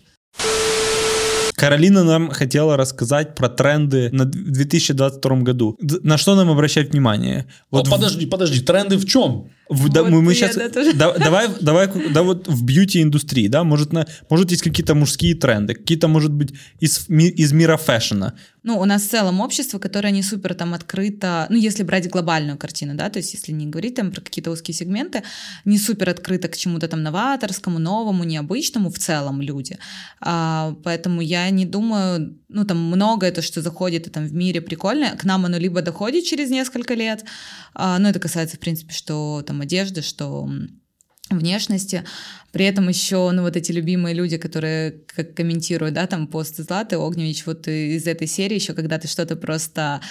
Каролина нам хотела рассказать про тренды на д- в 2022 году. На что нам обращать внимание? Вот в- подожди, подожди, тренды в чем? В- да, Вот мы, мы я, сейчас да, тоже. давай, давай, да, вот в бьюти-индустрии, да, может, на, может есть какие-то мужские тренды, какие-то, может быть, из, ми- из мира фэшена. Ну, у нас в целом общество, которое не супер там открыто, ну, если брать глобальную картину, да, то есть если не говорить там про какие-то узкие сегменты, не супер открыто к чему-то там новаторскому, новому, необычному в целом люди. А, поэтому я не думаю, ну, там многое то, что заходит и там в мире прикольно, к нам оно либо доходит через несколько лет, а, ну, это касается, в принципе, что там одежды, что внешности. При этом еще, ну, вот эти любимые люди, которые как комментируют, да, там, посты Златы Огневич, вот из этой серии еще, когда ты что-то просто,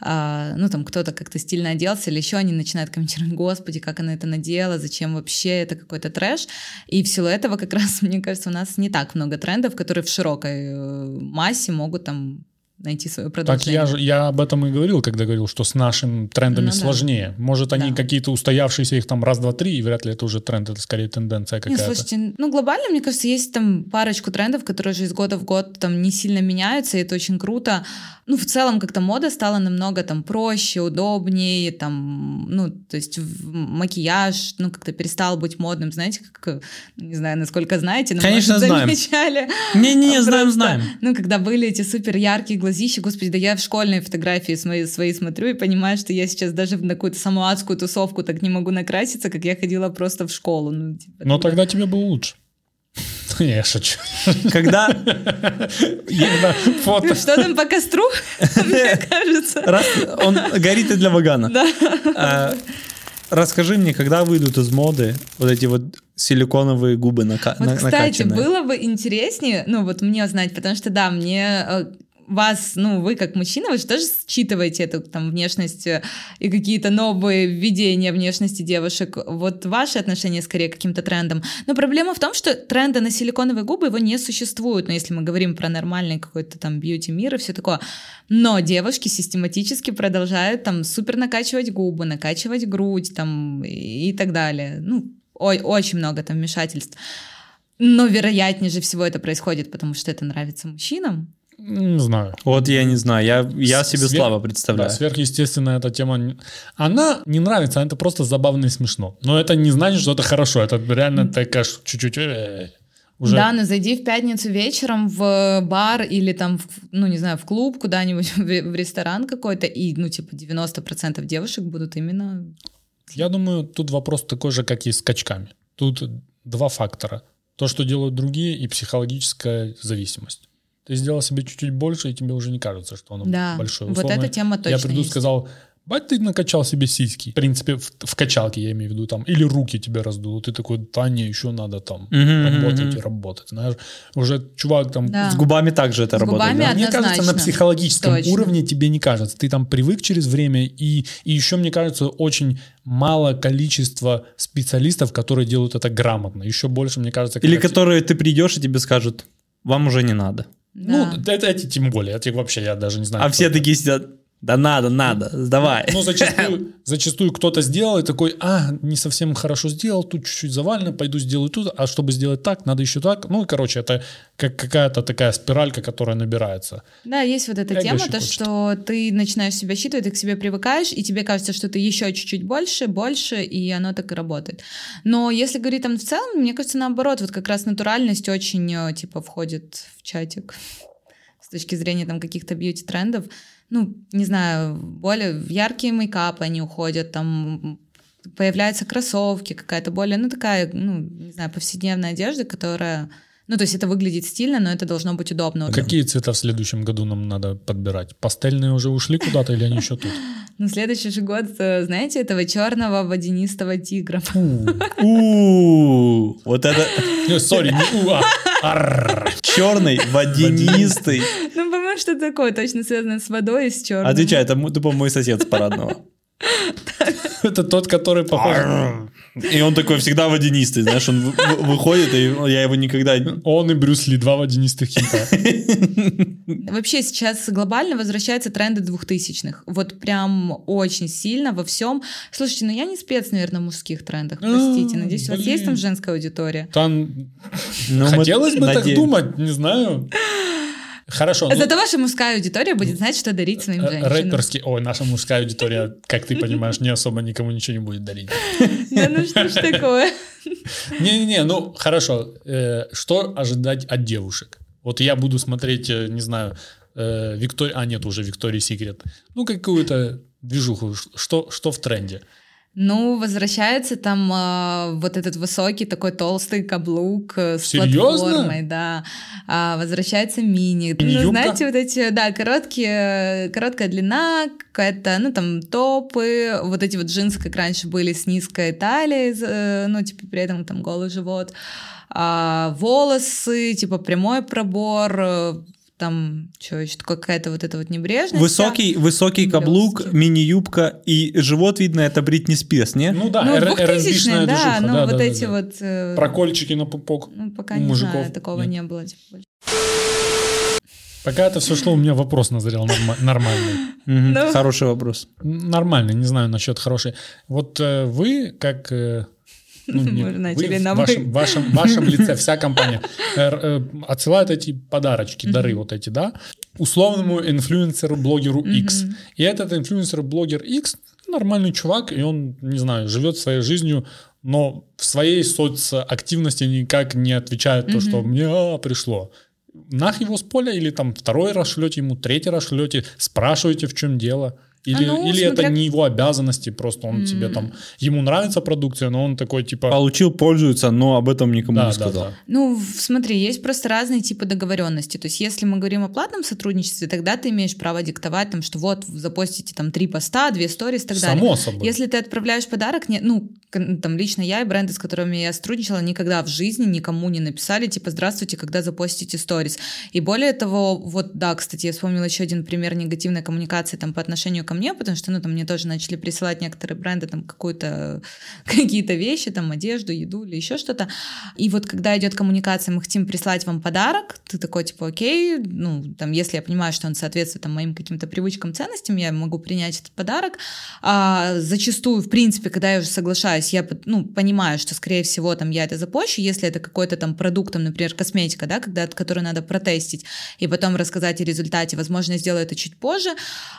а, ну, там, кто-то как-то стильно оделся или еще, они начинают комментировать, господи, как она это надела, зачем вообще, это какой-то трэш. И в силу этого как раз, мне кажется, у нас не так много трендов, которые в широкой э, массе могут там найти свое Так продолжение. я, же, я об этом и говорил, когда говорил, что с нашими трендами Ну да. сложнее. Может, они Да. какие-то устоявшиеся, их там раз, два, три, и вряд ли это уже тренд, это скорее тенденция какая-то. слушайте, ну глобально, мне кажется, есть там парочку трендов, которые же из года в год там не сильно меняются, и это очень круто. Ну, в целом, как-то мода стала намного там проще, удобнее, там, ну, то есть макияж, ну, как-то перестал быть модным, знаете, как, не знаю, насколько знаете, но, Конечно, может, знаем. замечали. Не-не, знаем, Просто, знаем. Ну, когда были эти супер яркие глазища, господи, да я в школьные фотографии свои, свои смотрю и понимаю, что я сейчас даже на какую-то самую адскую тусовку так не могу накраситься, как я ходила просто в школу. Ну, типа, Но тогда тебе было лучше. Не, я шучу. Когда Фото. Что там по костру, мне кажется. раз он горит и для Вагана. Да. А, расскажи мне, когда выйдут из моды вот эти вот силиконовые губы нака- Вот, на- кстати, накачанные? было бы интереснее, ну, вот мне узнать, потому что, да, мне э, вас, ну, вы как мужчина, вы же тоже считываете эту там внешность э, и какие-то новые введения внешности девушек. Вот ваши отношения скорее к каким-то трендам. Но проблема в том, что тренда на силиконовые губы его не существует. Но если мы говорим про нормальный какой-то там бьюти-мир и все такое. Но девушки систематически продолжают там супер накачивать губы, накачивать грудь там и так далее. Ну, ой, очень много там вмешательств. Но вероятнее же всего это происходит, потому что это нравится мужчинам. Не знаю. Вот я не знаю, я, я себе Свер- слабо Да, представляю. сверхъестественная эта тема. Она не нравится, это просто забавно и смешно. Но это не значит, что это хорошо. Это реально такая чуть-чуть... э, Уже... Да, но зайди в пятницу вечером в бар или там, в, ну, не знаю, в клуб куда-нибудь, в, в ресторан какой-то, и, ну, типа, 90% девушек будут именно... Я думаю, тут вопрос такой же, как и с качками. Тут два фактора. То, что делают другие, и психологическая зависимость. Ты сделал себе чуть-чуть больше, и тебе уже не кажется, что оно Да, большое. вот Условно, эта тема точно Я приду, есть. сказал, бать, ты накачал себе сиськи. В принципе, в, в качалке я имею в виду там. Или руки тебе раздуло. Ты такой, да не, еще надо там Мгм, работать и работать. Знаешь, уже чувак там... Да. С губами также это С работает. губами да? Мне кажется, на психологическом Точно. уровне тебе не кажется. Ты там привык через время, и, и еще, мне кажется, очень мало количество специалистов, которые делают это грамотно. Еще больше, мне кажется... Или которые ты придешь и тебе скажут, вам уже не надо. Ну, Да. это, эти тем более. Этих вообще я даже не знаю. А все это. такие сидят, да надо, надо, сдавай. Ну, зачастую, зачастую кто-то сделал и такой, а, не совсем хорошо сделал, тут чуть-чуть завалено, пойду сделаю тут, а чтобы сделать так, надо еще так. Ну, и, короче, это как какая-то такая спиралька, которая набирается. Да, есть вот эта Эго тема, то, хочет. что ты начинаешь себя считывать, ты к себе привыкаешь, и тебе кажется, что ты еще чуть-чуть больше, больше, и оно так и работает. Но если говорить там в целом, мне кажется, наоборот, вот как раз натуральность очень, э, типа, входит в чатик с точки зрения там каких-то бьюти-трендов. Ну, не знаю, более яркие мейкапы они уходят, там появляются кроссовки, какая-то более, ну, такая, ну, не знаю, повседневная одежда, которая... Ну, то есть это выглядит стильно, но это должно быть удобно. Какие цвета в следующем году нам надо подбирать? Пастельные уже ушли куда-то или они еще тут? На следующий же год, э, знаете, этого черного водянистого тигра. Вот это Не, Сори, не а черный, водянистый. Ну, по-моему, что такое, точно связано с водой и с черным. Отвечай, это тупо мой сосед с парадного. Это тот, который похож... И он такой всегда водянистый, знаешь, он вы- вы- выходит, и я его никогда... Он и Брюс Ли, два водянистых хита. Вообще сейчас глобально возвращаются тренды двухтысячных. Вот прям очень сильно во всем. Слушайте, ну я не спец, наверное, в мужских трендах, простите. А, Надеюсь, у вас есть там женская аудитория? Там Ну, хотелось бы так думать, не знаю. Хорошо. ну, Зато ваша мужская аудитория будет знать, что дарить своим э, женщинам. Рэперский... Ой, наша мужская аудитория, как ты понимаешь, не особо никому ничего не будет дарить. Да ну что ж такое? Не-не-не, ну хорошо. Э, Что ожидать от девушек? Вот я буду смотреть, э, не знаю, Виктория... А, нет, уже Виктория Секрет. Ну, какую-то движуху. Что, что в тренде? Ну, возвращается там а, вот этот высокий такой толстый каблук э, с Серьезно? платформой, да. А, возвращается мини. Ну, Мини-юбка? знаете, вот эти, да, короткие, короткая длина, какая-то, ну, там, топы, вот эти вот джинсы, как раньше были, с низкой талией, э, ну, типа, при этом там голый живот. А, волосы, типа, прямой пробор, э, там, что еще, какая-то вот эта вот небрежность. Высокий, высокий каблук, мини-юбка и живот видно, это Бритни Спирс, не? Ну да, Ну, эр- двухтысячные, да, движуха. ну, Да, вот да, эти да. вот... э, Прокольчики на пупок. Ну, пока не мужиков знаю, такого нет. не было. типа. Пока это все шло, у меня вопрос назрел норма- нормальный. Ну. Хороший вопрос. Нормальный, не знаю насчет хороший. Вот э, вы, как... ну, вы начали в на вашем, «вы». вашем, вашем лице, вся компания, э, э, отсылает эти подарочки, дары вот эти, да, условному инфлюенсеру, блогеру X. И этот инфлюенсер, блогер X, нормальный чувак, и он, не знаю, живет своей жизнью, но в своей соцактивности никак не отвечает то, что мне а, пришло. Нах его с поля или там второй раз шлете ему, третий раз шлете, спрашиваете, в чем дело. Или, А ну, или это смотря- не его обязанности, просто он тебе там, ему нравится продукция, но он такой типа... Получил, пользуется, но об этом никому Да, не да, сказал. да. Ну, в- смотри, есть просто разные типы договоренности. То есть, если мы говорим о платном сотрудничестве, тогда ты имеешь право диктовать, там, что вот запостите там три поста, две сторис и так далее. Само собой. Если ты отправляешь подарок, не, ну, там, лично я и бренды, с которыми я сотрудничала, никогда в жизни никому не написали, типа, здравствуйте, когда запостите сторис. И более того, вот, да, кстати, я вспомнила еще один пример негативной коммуникации там по отношению ко мне, потому что, ну, там, мне тоже начали присылать некоторые бренды там какую-то, какие-то вещи, там, одежду, еду или еще что-то. И вот когда идет коммуникация, мы хотим прислать вам подарок, ты такой, типа, окей, ну, там, если я понимаю, что он соответствует там, моим каким-то привычкам, ценностям, я могу принять этот подарок. А, зачастую, в принципе, когда я уже соглашаюсь, я, ну, понимаю, что, скорее всего, там, я это запущу, если это какой-то там продукт, там, например, косметика, да, когда, который надо протестить, и потом рассказать о результате, возможно, я сделаю это чуть позже,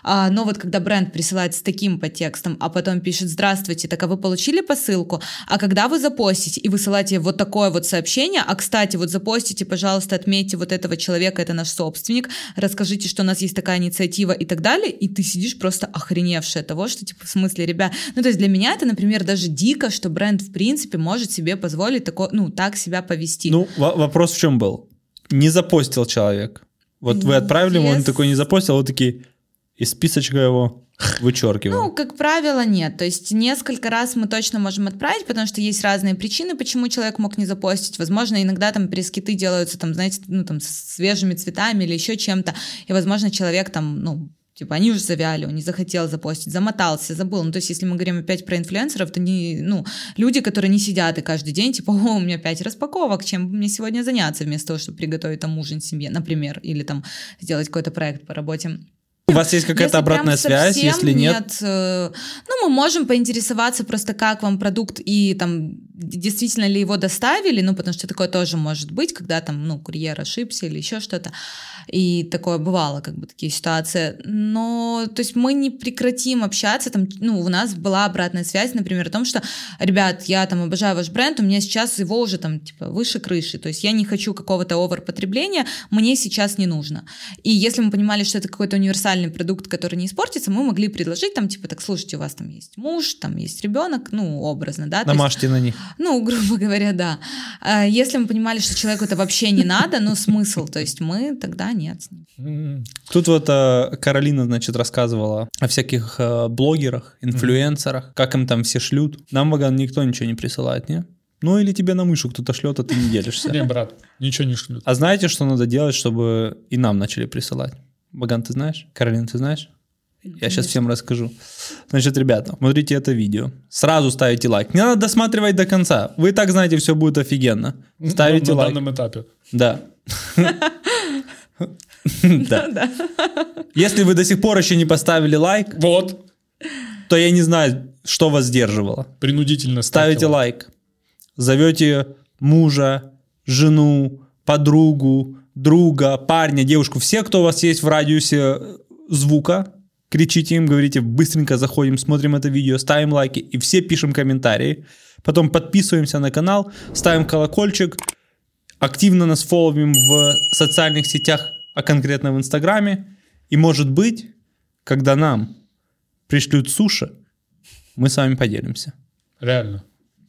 А, но вот когда бренд присылает с таким подтекстом, а потом пишет «Здравствуйте, так а вы получили посылку? А когда вы запостите?» И высылаете вот такое вот сообщение, а, кстати, вот запостите, пожалуйста, отметьте вот этого человека, это наш собственник, расскажите, что у нас есть такая инициатива и так далее, и ты сидишь просто охреневший от того, что, типа, в смысле, ребят, ну, то есть для меня это, например, даже дико, что бренд, в принципе, может себе позволить такое, ну, так себя повести. Ну, во- вопрос в чем был? Не запостил человек. Вот вы отправили ему, он такой не запостил, вот такие, из списочка его вычеркиваем. Ну, как правило, нет. То есть несколько раз мы точно можем отправить, потому что есть разные причины, почему человек мог не запостить. Возможно, иногда там пресс-киты делаются, там, знаете, ну, там, с свежими цветами или еще чем-то, и, возможно, человек там, ну, Типа, они уже завяли, он не захотел запостить, замотался, забыл. Ну, то есть, если мы говорим опять про инфлюенсеров, то не, ну, люди, которые не сидят и каждый день, типа, о, у меня пять распаковок, чем мне сегодня заняться, вместо того, чтобы приготовить там ужин семье, например, или там сделать какой-то проект по работе. У вас есть какая-то обратная связь, если нет? э, ну, мы можем поинтересоваться просто, как вам продукт и там действительно ли его доставили, ну, потому что такое тоже может быть, когда там, ну, курьер ошибся или еще что-то. И такое бывало, как бы такие ситуации. Но, то есть мы не прекратим общаться, там, ну, у нас была обратная связь, например, о том, что, ребят, я там обожаю ваш бренд, у меня сейчас его уже там, типа, выше крыши, то есть я не хочу какого-то оверпотребления, мне сейчас не нужно. И если мы понимали, что это какой-то универсальный продукт, который не испортится, мы могли предложить там, типа, так, слушайте, у вас там есть муж, там есть ребенок, ну, образно, да, то есть- Намажьте на них. Ну, грубо говоря, да. А Если мы понимали, что человеку это вообще не надо, ну, смысл, то есть мы тогда нет. Тут вот э, Каролина, значит, рассказывала о всяких э, блогерах, инфлюенсерах, как им там все шлют. Нам, Ваган, никто ничего не присылает, не? Ну или тебе на мышу кто-то шлет, а ты не делишься. Не, брат, ничего не шлют. А знаете, что надо делать, чтобы и нам начали присылать? Ваган, ты знаешь? Каролина, ты знаешь? Я сейчас всем расскажу. Значит, ребята, смотрите это видео. Сразу ставите лайк. Не надо досматривать до конца. Вы и так знаете, все будет офигенно. Ставите на, на лайк. данном этапе. Да. Да. Если вы до сих пор еще не поставили лайк, Вот, то я не знаю, что вас сдерживало. принудительно Ставите лайк. Зовете мужа, жену, подругу, друга, парня, девушку, все, кто у вас есть в радиусе звука, кричите им, говорите, быстренько заходим, смотрим это видео, ставим лайки и все пишем комментарии. Потом подписываемся на канал, ставим колокольчик, активно нас фолловим в социальных сетях, а конкретно в Инстаграме. И может быть, когда нам пришлют суши, мы с вами поделимся. Реально.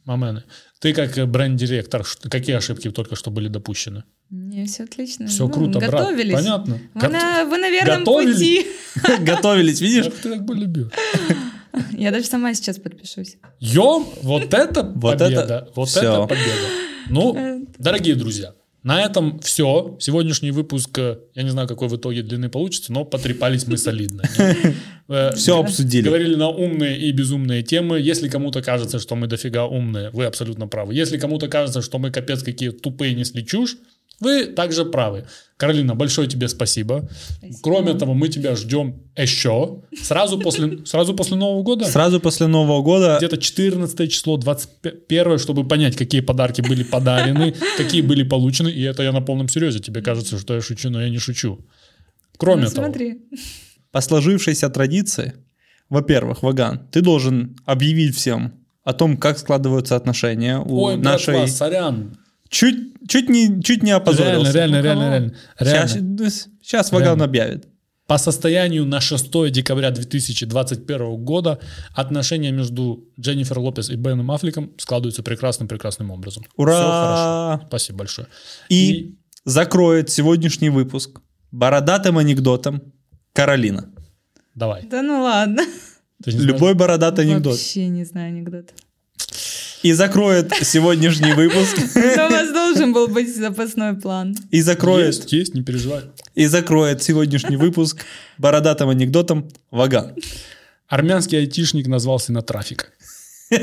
Мамены. Ты как бренд-директор, какие ошибки только что были допущены? Не, все отлично. Все Ну, круто, брат. готовились. Понятно. Вы, Гот- на, вы на верном Готовили? пути. Готовились, видишь? Как ты так бы любил. Я даже сама сейчас подпишусь. Ё, вот это Вот победа. это вот это победа. Ну, дорогие друзья, на этом все. Сегодняшний выпуск, э, я не знаю, какой в итоге длины получится, но потрепались мы солидно. Э, Все обсудили. Говорили на умные и безумные темы. Если кому-то кажется, что мы дофига умные, вы абсолютно правы. Если кому-то кажется, что мы капец какие тупые несли чушь, вы также правы. Каролина, большое тебе спасибо. Кроме того, мы тебя ждем еще сразу после, сразу после Нового года. Сразу после Нового года Где-то 14 число, 21, чтобы понять, какие подарки были подарены, какие были получены. И это я на полном серьезе. Тебе кажется, что я шучу, но я не шучу. Кроме Ну, того, смотри. по сложившейся традиции, во-первых, Ваган, ты должен объявить всем о том, как складываются отношения у ой, нашей... братва, сорян. Чуть, чуть, не, чуть не опозорился. Реально, реально, У реально, реально. реально. Сейчас, сейчас Ваган объявит. По состоянию на 6 декабря 2021 года отношения между Дженнифер Лопес и Беном Аффлеком складываются прекрасным-прекрасным образом. Ура! Все хорошо. Спасибо большое. И, закроет сегодняшний выпуск бородатым анекдотом Каролина. Давай. Да ну ладно. Любой бородатый анекдот. Вообще не знаю анекдот. И закроет сегодняшний выпуск. Но у вас должен был быть запасной план. И закроет, Есть, есть, не переживай. и закроет сегодняшний выпуск бородатым анекдотом Ваган. Армянский айтишник назвал сына трафика.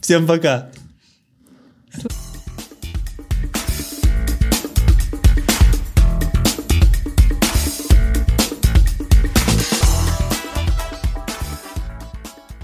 Всем пока.